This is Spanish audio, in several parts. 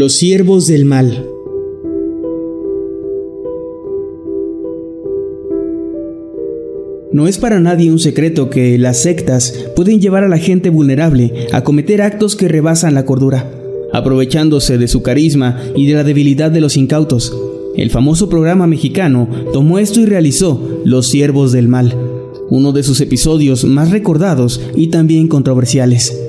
Los siervos del mal. No es para nadie un secreto que las sectas pueden llevar a la gente vulnerable a cometer actos que rebasan la cordura, aprovechándose de su carisma y de la debilidad de los incautos. El famoso programa mexicano tomó esto y realizó Los Siervos del Mal, uno de sus episodios más recordados y también controversiales.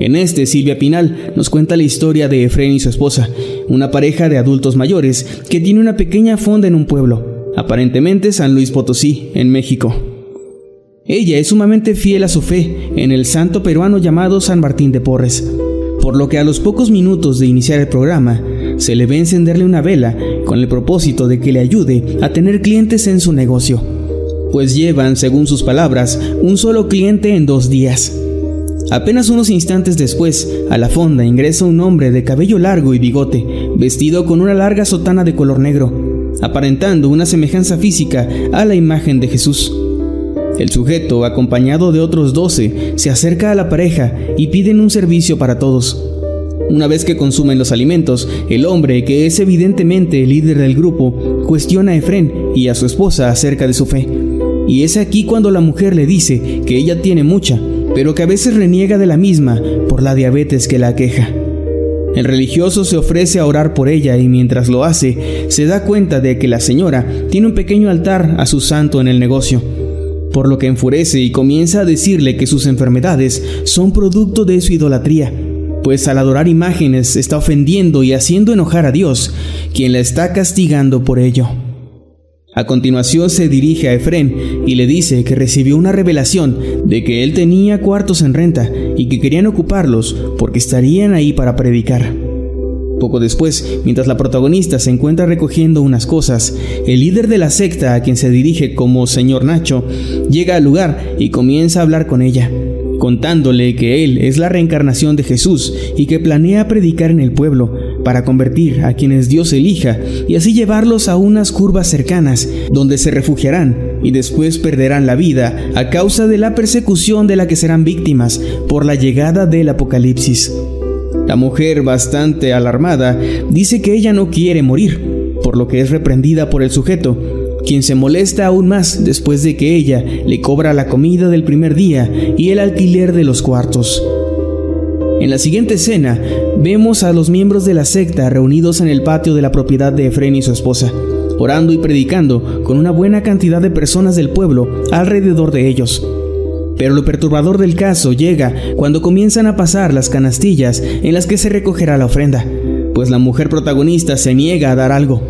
En este, Silvia Pinal nos cuenta la historia de Efren y su esposa, una pareja de adultos mayores que tiene una pequeña fonda en un pueblo, aparentemente San Luis Potosí, en México. Ella es sumamente fiel a su fe en el santo peruano llamado San Martín de Porres, por lo que a los pocos minutos de iniciar el programa, se le ve encenderle una vela con el propósito de que le ayude a tener clientes en su negocio, pues llevan, según sus palabras, un solo cliente en dos días. Apenas unos instantes después, a la fonda ingresa un hombre de cabello largo y bigote, vestido con una larga sotana de color negro, aparentando una semejanza física a la imagen de Jesús. El sujeto, acompañado de otros doce, se acerca a la pareja y piden un servicio para todos. Una vez que consumen los alimentos, el hombre, que es evidentemente el líder del grupo, cuestiona a Efren y a su esposa acerca de su fe. Y es aquí cuando la mujer le dice que ella tiene mucha, pero que a veces reniega de la misma por la diabetes que la aqueja. El religioso se ofrece a orar por ella y mientras lo hace, se da cuenta de que la señora tiene un pequeño altar a su santo en el negocio, por lo que enfurece y comienza a decirle que sus enfermedades son producto de su idolatría, pues al adorar imágenes está ofendiendo y haciendo enojar a Dios, quien la está castigando por ello. A continuación se dirige a Efrén y le dice que recibió una revelación de que él tenía cuartos en renta y que querían ocuparlos porque estarían ahí para predicar. Poco después, mientras la protagonista se encuentra recogiendo unas cosas, el líder de la secta a quien se dirige como señor Nacho llega al lugar y comienza a hablar con ella, contándole que él es la reencarnación de Jesús y que planea predicar en el pueblo para convertir a quienes Dios elija y así llevarlos a unas curvas cercanas donde se refugiarán y después perderán la vida a causa de la persecución de la que serán víctimas por la llegada del apocalipsis. La mujer, bastante alarmada, dice que ella no quiere morir, por lo que es reprendida por el sujeto, quien se molesta aún más después de que ella le cobra la comida del primer día y el alquiler de los cuartos. En la siguiente escena, vemos a los miembros de la secta reunidos en el patio de la propiedad de Efren y su esposa, orando y predicando con una buena cantidad de personas del pueblo alrededor de ellos. Pero lo perturbador del caso llega cuando comienzan a pasar las canastillas en las que se recogerá la ofrenda, pues la mujer protagonista se niega a dar algo.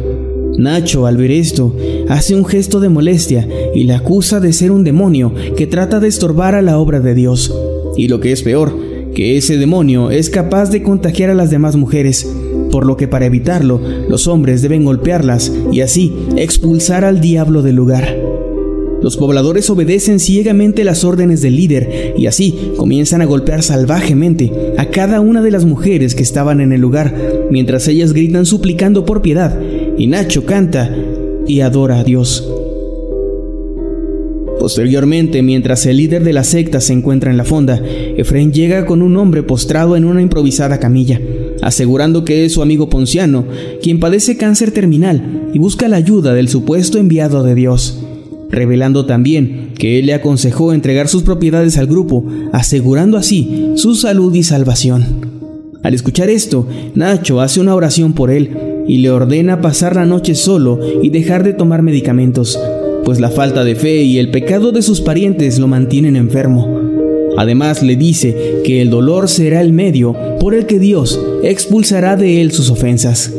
Nacho, al ver esto, hace un gesto de molestia y la acusa de ser un demonio que trata de estorbar a la obra de Dios. Y lo que es peor, que ese demonio es capaz de contagiar a las demás mujeres, por lo que para evitarlo, los hombres deben golpearlas y así expulsar al diablo del lugar. Los pobladores obedecen ciegamente las órdenes del líder y así comienzan a golpear salvajemente a cada una de las mujeres que estaban en el lugar, mientras ellas gritan suplicando por piedad, y Nacho canta y adora a Dios. Posteriormente, mientras el líder de la secta se encuentra en la fonda, Efraín llega con un hombre postrado en una improvisada camilla, asegurando que es su amigo Ponciano, quien padece cáncer terminal y busca la ayuda del supuesto enviado de Dios, revelando también que él le aconsejó entregar sus propiedades al grupo, asegurando así su salud y salvación. Al escuchar esto, Nacho hace una oración por él y le ordena pasar la noche solo y dejar de tomar medicamentos, pues la falta de fe y el pecado de sus parientes lo mantienen enfermo. Además le dice que el dolor será el medio por el que Dios expulsará de él sus ofensas.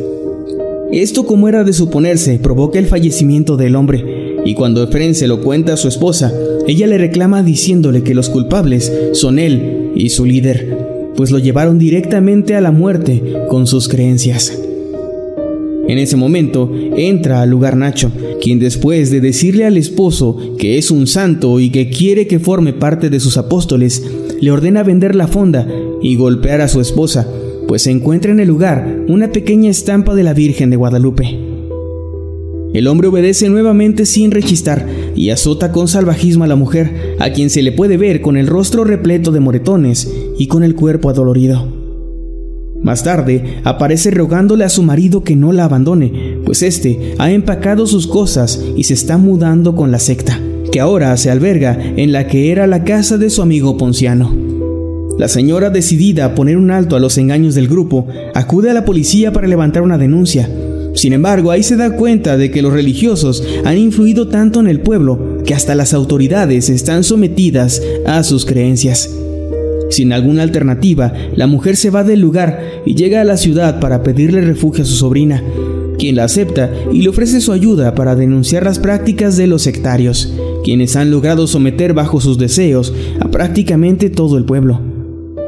Esto, como era de suponerse, provoca el fallecimiento del hombre, y cuando Efren se lo cuenta a su esposa, ella le reclama diciéndole que los culpables son él y su líder, pues lo llevaron directamente a la muerte con sus creencias. En ese momento entra al lugar Nacho, quien después de decirle al esposo que es un santo y que quiere que forme parte de sus apóstoles, le ordena vender la fonda y golpear a su esposa, pues se encuentra en el lugar una pequeña estampa de la Virgen de Guadalupe. El hombre obedece nuevamente sin rechistar y azota con salvajismo a la mujer, a quien se le puede ver con el rostro repleto de moretones y con el cuerpo adolorido. Más tarde, aparece rogándole a su marido que no la abandone, pues éste ha empacado sus cosas y se está mudando con la secta, que ahora se alberga en la que era la casa de su amigo Ponciano. La señora, decidida a poner un alto a los engaños del grupo, acude a la policía para levantar una denuncia. Sin embargo, ahí se da cuenta de que los religiosos han influido tanto en el pueblo que hasta las autoridades están sometidas a sus creencias. Sin alguna alternativa, la mujer se va del lugar y llega a la ciudad para pedirle refugio a su sobrina, quien la acepta y le ofrece su ayuda para denunciar las prácticas de los sectarios, quienes han logrado someter bajo sus deseos a prácticamente todo el pueblo.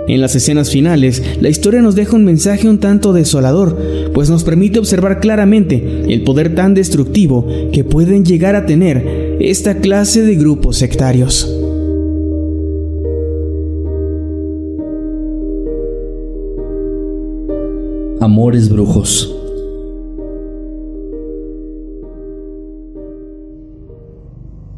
En las escenas finales, la historia nos deja un mensaje un tanto desolador, pues nos permite observar claramente el poder tan destructivo que pueden llegar a tener esta clase de grupos sectarios. Amores Brujos.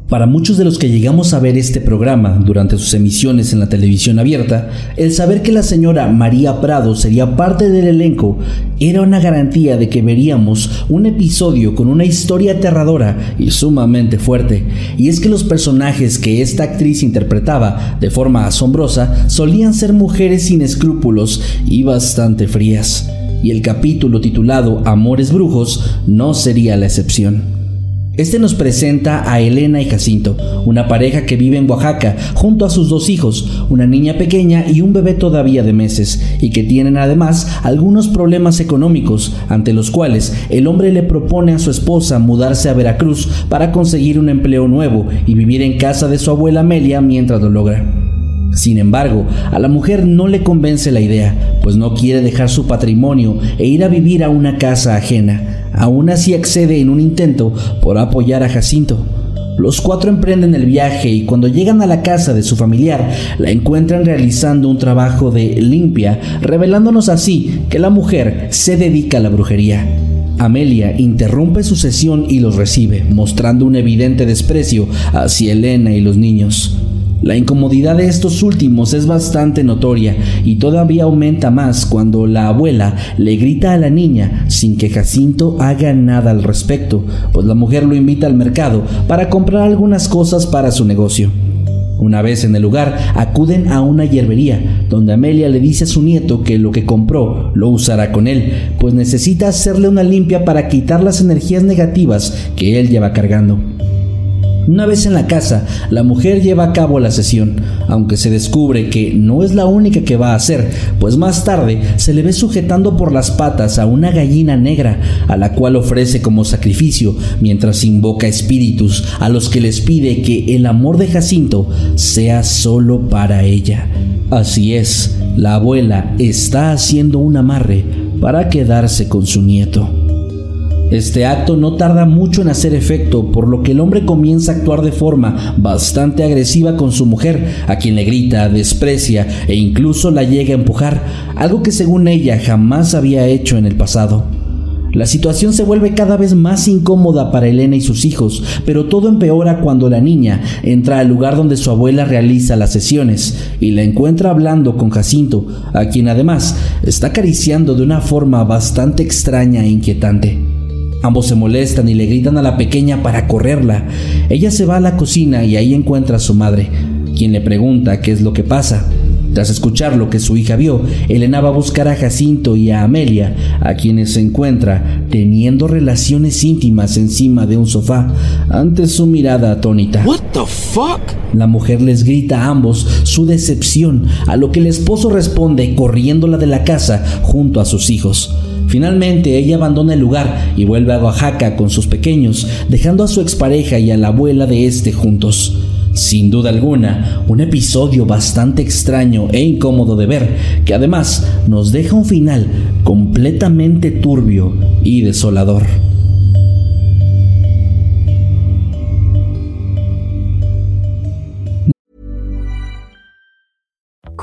Para muchos de los que llegamos a ver este programa durante sus emisiones en la televisión abierta, el saber que la señora María Prado sería parte del elenco era una garantía de que veríamos un episodio con una historia aterradora y sumamente fuerte. Y es que los personajes que esta actriz interpretaba de forma asombrosa solían ser mujeres sin escrúpulos y bastante frías y el capítulo titulado Amores Brujos no sería la excepción. Este nos presenta a Elena y Jacinto, una pareja que vive en Oaxaca junto a sus dos hijos, una niña pequeña y un bebé todavía de meses, y que tienen además algunos problemas económicos, ante los cuales el hombre le propone a su esposa mudarse a Veracruz para conseguir un empleo nuevo y vivir en casa de su abuela Amelia mientras lo logra. Sin embargo, a la mujer no le convence la idea, pues no quiere dejar su patrimonio e ir a vivir a una casa ajena. Aún así accede en un intento por apoyar a Jacinto. Los cuatro emprenden el viaje y cuando llegan a la casa de su familiar la encuentran realizando un trabajo de limpia, revelándonos así que la mujer se dedica a la brujería. Amelia interrumpe su sesión y los recibe, mostrando un evidente desprecio hacia Elena y los niños. La incomodidad de estos últimos es bastante notoria y todavía aumenta más cuando la abuela le grita a la niña sin que Jacinto haga nada al respecto, pues la mujer lo invita al mercado para comprar algunas cosas para su negocio. Una vez en el lugar, acuden a una hierbería, donde Amelia le dice a su nieto que lo que compró lo usará con él, pues necesita hacerle una limpia para quitar las energías negativas que él lleva cargando. Una vez en la casa, la mujer lleva a cabo la sesión, aunque se descubre que no es la única que va a hacer, pues más tarde se le ve sujetando por las patas a una gallina negra, a la cual ofrece como sacrificio, mientras invoca espíritus a los que les pide que el amor de Jacinto sea solo para ella. Así es, la abuela está haciendo un amarre para quedarse con su nieto. Este acto no tarda mucho en hacer efecto, por lo que el hombre comienza a actuar de forma bastante agresiva con su mujer, a quien le grita, desprecia e incluso la llega a empujar, algo que según ella jamás había hecho en el pasado. La situación se vuelve cada vez más incómoda para Elena y sus hijos, pero todo empeora cuando la niña entra al lugar donde su abuela realiza las sesiones y la encuentra hablando con Jacinto, a quien además está acariciando de una forma bastante extraña e inquietante. Ambos se molestan y le gritan a la pequeña para correrla. Ella se va a la cocina y ahí encuentra a su madre, quien le pregunta qué es lo que pasa. Tras escuchar lo que su hija vio, Elena va a buscar a Jacinto y a Amelia, a quienes se encuentra teniendo relaciones íntimas encima de un sofá, ante su mirada atónita. What the fuck? La mujer les grita a ambos su decepción, a lo que el esposo responde corriéndola de la casa junto a sus hijos. Finalmente ella abandona el lugar y vuelve a Oaxaca con sus pequeños, dejando a su expareja y a la abuela de este juntos. Sin duda alguna, un episodio bastante extraño e incómodo de ver, que además nos deja un final completamente turbio y desolador.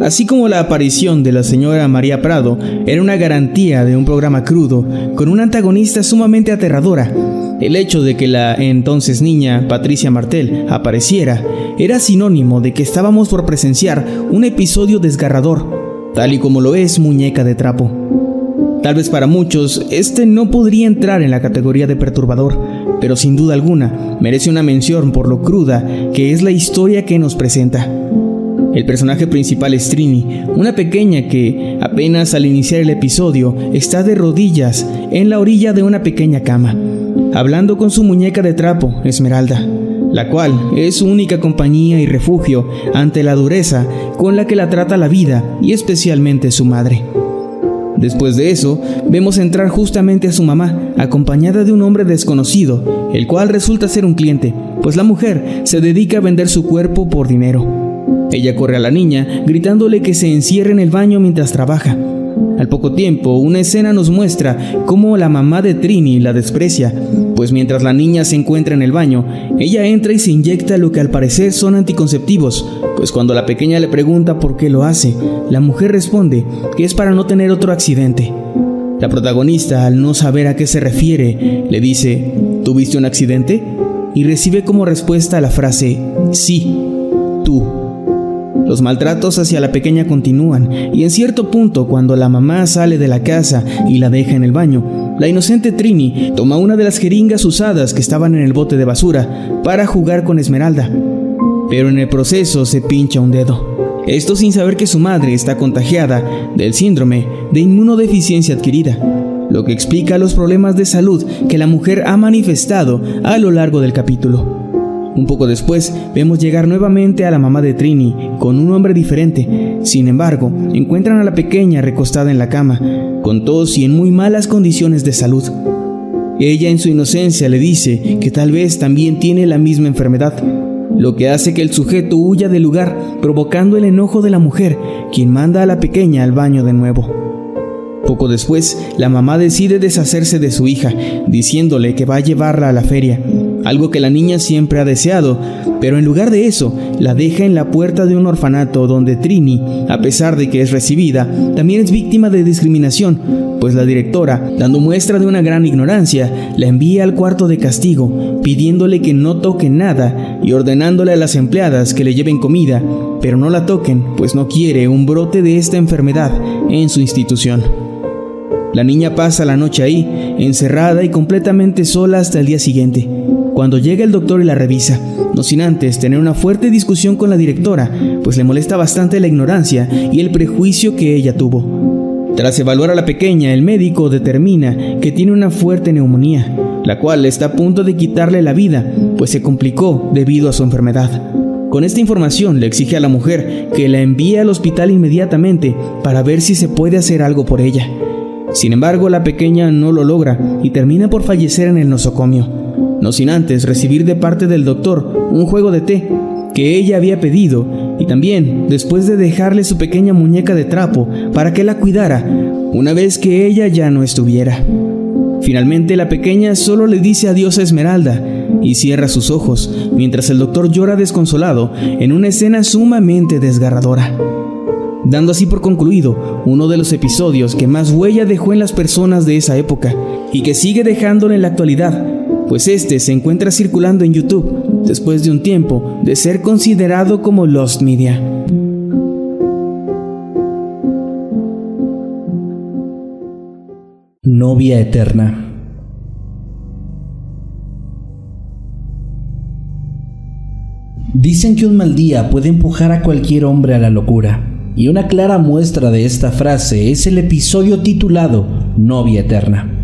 Así como la aparición de la señora María Prado era una garantía de un programa crudo con una antagonista sumamente aterradora, el hecho de que la entonces niña Patricia Martel apareciera era sinónimo de que estábamos por presenciar un episodio desgarrador, tal y como lo es Muñeca de Trapo. Tal vez para muchos este no podría entrar en la categoría de perturbador, pero sin duda alguna merece una mención por lo cruda que es la historia que nos presenta. El personaje principal es Trini, una pequeña que, apenas al iniciar el episodio, está de rodillas en la orilla de una pequeña cama, hablando con su muñeca de trapo, Esmeralda, la cual es su única compañía y refugio ante la dureza con la que la trata la vida y especialmente su madre. Después de eso, vemos entrar justamente a su mamá, acompañada de un hombre desconocido, el cual resulta ser un cliente, pues la mujer se dedica a vender su cuerpo por dinero. Ella corre a la niña, gritándole que se encierre en el baño mientras trabaja. Al poco tiempo, una escena nos muestra cómo la mamá de Trini la desprecia, pues mientras la niña se encuentra en el baño, ella entra y se inyecta lo que al parecer son anticonceptivos, pues cuando la pequeña le pregunta por qué lo hace, la mujer responde que es para no tener otro accidente. La protagonista, al no saber a qué se refiere, le dice, ¿tuviste un accidente? Y recibe como respuesta la frase, sí, tú. Los maltratos hacia la pequeña continúan y en cierto punto cuando la mamá sale de la casa y la deja en el baño, la inocente Trini toma una de las jeringas usadas que estaban en el bote de basura para jugar con Esmeralda, pero en el proceso se pincha un dedo. Esto sin saber que su madre está contagiada del síndrome de inmunodeficiencia adquirida, lo que explica los problemas de salud que la mujer ha manifestado a lo largo del capítulo. Un poco después vemos llegar nuevamente a la mamá de Trini con un hombre diferente. Sin embargo, encuentran a la pequeña recostada en la cama, con tos y en muy malas condiciones de salud. Ella en su inocencia le dice que tal vez también tiene la misma enfermedad, lo que hace que el sujeto huya del lugar, provocando el enojo de la mujer, quien manda a la pequeña al baño de nuevo. Poco después, la mamá decide deshacerse de su hija, diciéndole que va a llevarla a la feria, algo que la niña siempre ha deseado, pero en lugar de eso, la deja en la puerta de un orfanato donde Trini, a pesar de que es recibida, también es víctima de discriminación, pues la directora, dando muestra de una gran ignorancia, la envía al cuarto de castigo, pidiéndole que no toque nada y ordenándole a las empleadas que le lleven comida, pero no la toquen, pues no quiere un brote de esta enfermedad en su institución. La niña pasa la noche ahí, encerrada y completamente sola hasta el día siguiente cuando llega el doctor y la revisa, no sin antes tener una fuerte discusión con la directora, pues le molesta bastante la ignorancia y el prejuicio que ella tuvo. Tras evaluar a la pequeña, el médico determina que tiene una fuerte neumonía, la cual está a punto de quitarle la vida, pues se complicó debido a su enfermedad. Con esta información le exige a la mujer que la envíe al hospital inmediatamente para ver si se puede hacer algo por ella. Sin embargo, la pequeña no lo logra y termina por fallecer en el nosocomio no sin antes recibir de parte del doctor un juego de té que ella había pedido y también después de dejarle su pequeña muñeca de trapo para que la cuidara una vez que ella ya no estuviera. Finalmente la pequeña solo le dice adiós a Esmeralda y cierra sus ojos mientras el doctor llora desconsolado en una escena sumamente desgarradora. dando así por concluido uno de los episodios que más huella dejó en las personas de esa época y que sigue dejándolo en la actualidad, pues este se encuentra circulando en YouTube después de un tiempo de ser considerado como Lost Media. Novia eterna. Dicen que un mal día puede empujar a cualquier hombre a la locura, y una clara muestra de esta frase es el episodio titulado Novia Eterna.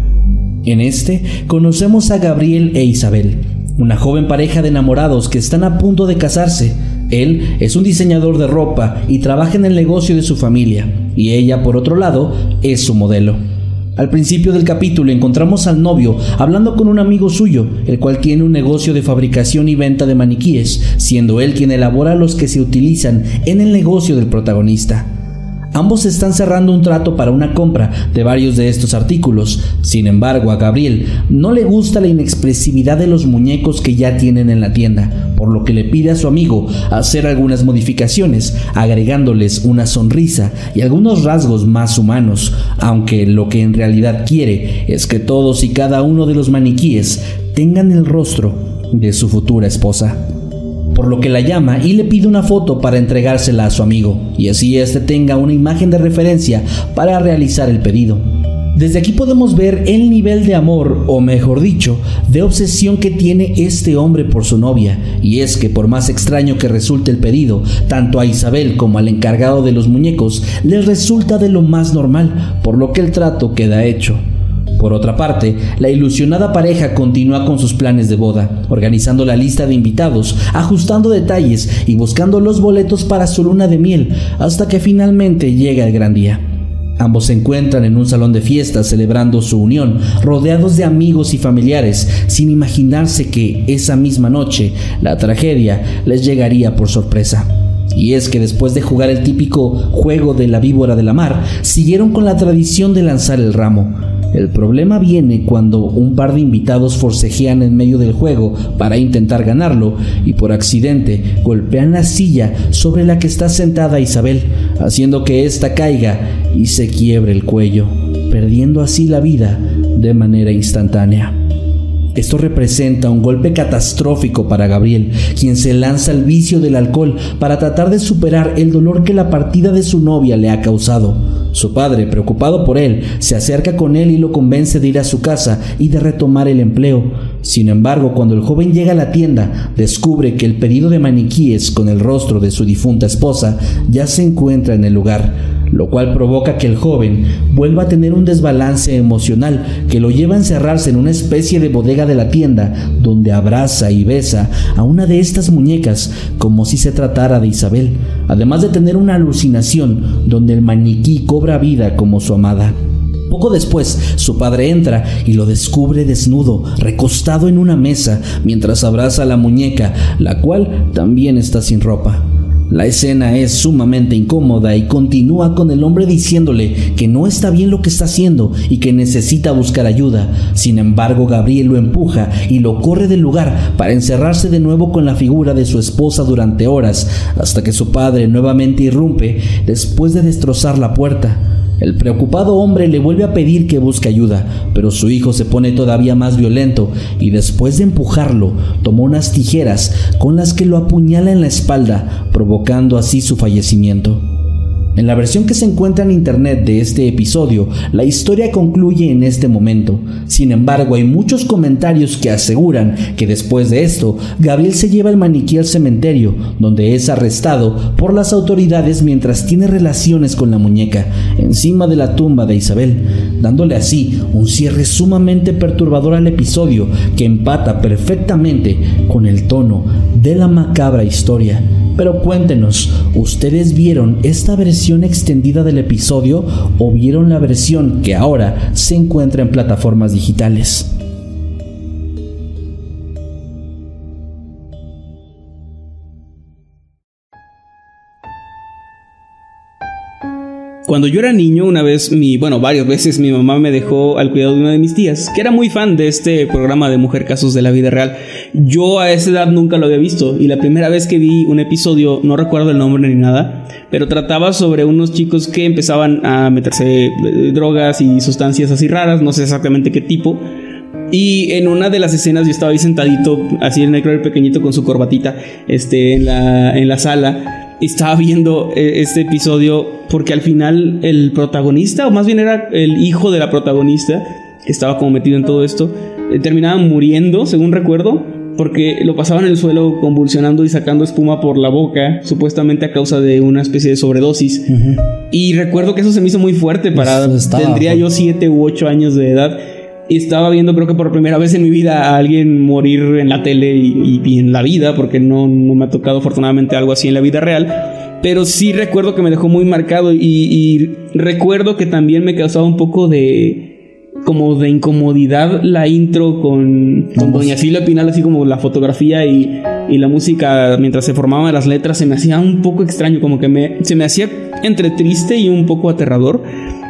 En este conocemos a Gabriel e Isabel, una joven pareja de enamorados que están a punto de casarse. Él es un diseñador de ropa y trabaja en el negocio de su familia, y ella, por otro lado, es su modelo. Al principio del capítulo encontramos al novio hablando con un amigo suyo, el cual tiene un negocio de fabricación y venta de maniquíes, siendo él quien elabora los que se utilizan en el negocio del protagonista. Ambos están cerrando un trato para una compra de varios de estos artículos. Sin embargo, a Gabriel no le gusta la inexpresividad de los muñecos que ya tienen en la tienda, por lo que le pide a su amigo hacer algunas modificaciones, agregándoles una sonrisa y algunos rasgos más humanos, aunque lo que en realidad quiere es que todos y cada uno de los maniquíes tengan el rostro de su futura esposa por lo que la llama y le pide una foto para entregársela a su amigo, y así éste tenga una imagen de referencia para realizar el pedido. Desde aquí podemos ver el nivel de amor, o mejor dicho, de obsesión que tiene este hombre por su novia, y es que por más extraño que resulte el pedido, tanto a Isabel como al encargado de los muñecos les resulta de lo más normal, por lo que el trato queda hecho. Por otra parte, la ilusionada pareja continúa con sus planes de boda, organizando la lista de invitados, ajustando detalles y buscando los boletos para su luna de miel, hasta que finalmente llega el gran día. Ambos se encuentran en un salón de fiestas celebrando su unión, rodeados de amigos y familiares, sin imaginarse que esa misma noche la tragedia les llegaría por sorpresa. Y es que después de jugar el típico juego de la víbora de la mar, siguieron con la tradición de lanzar el ramo, el problema viene cuando un par de invitados forcejean en medio del juego para intentar ganarlo y por accidente golpean la silla sobre la que está sentada Isabel, haciendo que ésta caiga y se quiebre el cuello, perdiendo así la vida de manera instantánea. Esto representa un golpe catastrófico para Gabriel, quien se lanza al vicio del alcohol para tratar de superar el dolor que la partida de su novia le ha causado. Su padre, preocupado por él, se acerca con él y lo convence de ir a su casa y de retomar el empleo. Sin embargo, cuando el joven llega a la tienda, descubre que el pedido de maniquíes con el rostro de su difunta esposa ya se encuentra en el lugar lo cual provoca que el joven vuelva a tener un desbalance emocional que lo lleva a encerrarse en una especie de bodega de la tienda donde abraza y besa a una de estas muñecas como si se tratara de Isabel, además de tener una alucinación donde el maniquí cobra vida como su amada. Poco después, su padre entra y lo descubre desnudo, recostado en una mesa, mientras abraza a la muñeca, la cual también está sin ropa. La escena es sumamente incómoda y continúa con el hombre diciéndole que no está bien lo que está haciendo y que necesita buscar ayuda. Sin embargo, Gabriel lo empuja y lo corre del lugar para encerrarse de nuevo con la figura de su esposa durante horas, hasta que su padre nuevamente irrumpe después de destrozar la puerta. El preocupado hombre le vuelve a pedir que busque ayuda, pero su hijo se pone todavía más violento y después de empujarlo, tomó unas tijeras con las que lo apuñala en la espalda, provocando así su fallecimiento. En la versión que se encuentra en internet de este episodio, la historia concluye en este momento. Sin embargo, hay muchos comentarios que aseguran que después de esto, Gabriel se lleva el maniquí al cementerio, donde es arrestado por las autoridades mientras tiene relaciones con la muñeca, encima de la tumba de Isabel, dándole así un cierre sumamente perturbador al episodio que empata perfectamente con el tono de la macabra historia. Pero cuéntenos, ¿ustedes vieron esta versión extendida del episodio o vieron la versión que ahora se encuentra en plataformas digitales? Cuando yo era niño, una vez, mi, bueno, varias veces mi mamá me dejó al cuidado de una de mis tías, que era muy fan de este programa de Mujer Casos de la Vida Real. Yo a esa edad nunca lo había visto y la primera vez que vi un episodio, no recuerdo el nombre ni nada, pero trataba sobre unos chicos que empezaban a meterse eh, drogas y sustancias así raras, no sé exactamente qué tipo. Y en una de las escenas yo estaba ahí sentadito, así en el pequeñito con su corbatita, este, en la, en la sala estaba viendo eh, este episodio porque al final el protagonista, o más bien era el hijo de la protagonista, que estaba como metido en todo esto, eh, terminaba muriendo, según recuerdo, porque lo pasaba en el suelo convulsionando y sacando espuma por la boca, supuestamente a causa de una especie de sobredosis. Y recuerdo que eso se me hizo muy fuerte para... tendría yo siete u ocho años de edad y estaba viendo, creo que por primera vez en mi vida, a alguien morir en la tele y, en la vida, porque no, no, me ha tocado afortunadamente algo así en la vida real. Pero sí recuerdo que me dejó muy marcado y, recuerdo que también me causaba un poco de como de incomodidad la intro con, con Doña Silvia Pinal, así como la fotografía y, y, la música mientras se formaban las letras, se me hacía un poco extraño, como que me, se me hacía entre triste y un poco aterrador.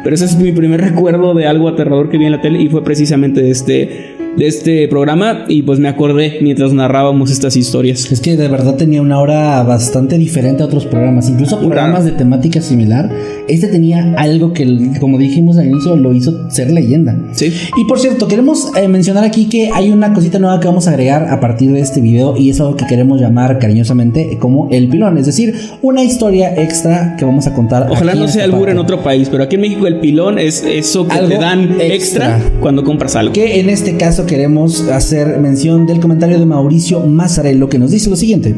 Pero ese es mi primer recuerdo de algo aterrador que vi en la tele y fue precisamente este de este programa y pues me acordé mientras narrábamos estas historias. Es que de verdad tenía una hora bastante diferente a otros programas, incluso programas de temática similar. Este tenía algo que, como dijimos al inicio, lo hizo ser leyenda. Sí. Y por cierto, queremos eh, mencionar aquí que hay una cosita nueva que vamos a agregar a partir de este video y es algo que queremos llamar cariñosamente como el pilón, es decir, una historia extra que vamos a contar. Ojalá no sea albur en otro país, pero aquí en México el pilón es eso que te dan extra cuando compras algo. Que en este caso queremos hacer mención del comentario de Mauricio Mazzarello que nos dice lo siguiente.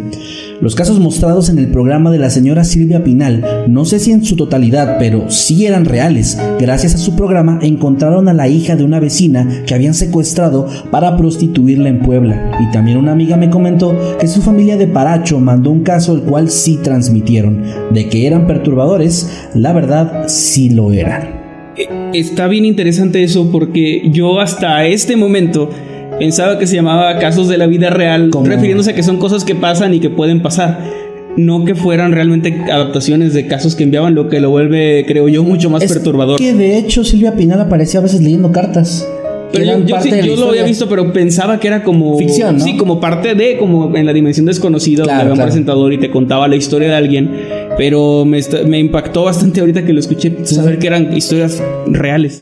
Los casos mostrados en el programa de la señora Silvia Pinal, no sé si en su totalidad, pero sí eran reales. Gracias a su programa encontraron a la hija de una vecina que habían secuestrado para prostituirla en Puebla. Y también una amiga me comentó que su familia de Paracho mandó un caso el cual sí transmitieron. De que eran perturbadores, la verdad sí lo eran está bien interesante eso porque yo hasta este momento pensaba que se llamaba casos de la vida real, refiriéndose a que son cosas que pasan y que pueden pasar. No que fueran realmente adaptaciones de casos que enviaban, lo que lo vuelve, creo yo, mucho más perturbador. Que de hecho Silvia Pinal aparecía a veces leyendo cartas. Pero yo, lo había visto, pero pensaba que era como. Ficción, Sí, como parte de, como en la dimensión desconocida, donde había un presentador y te contaba la historia de alguien. Pero me, me impactó bastante ahorita que lo escuché, saber que eran historias reales.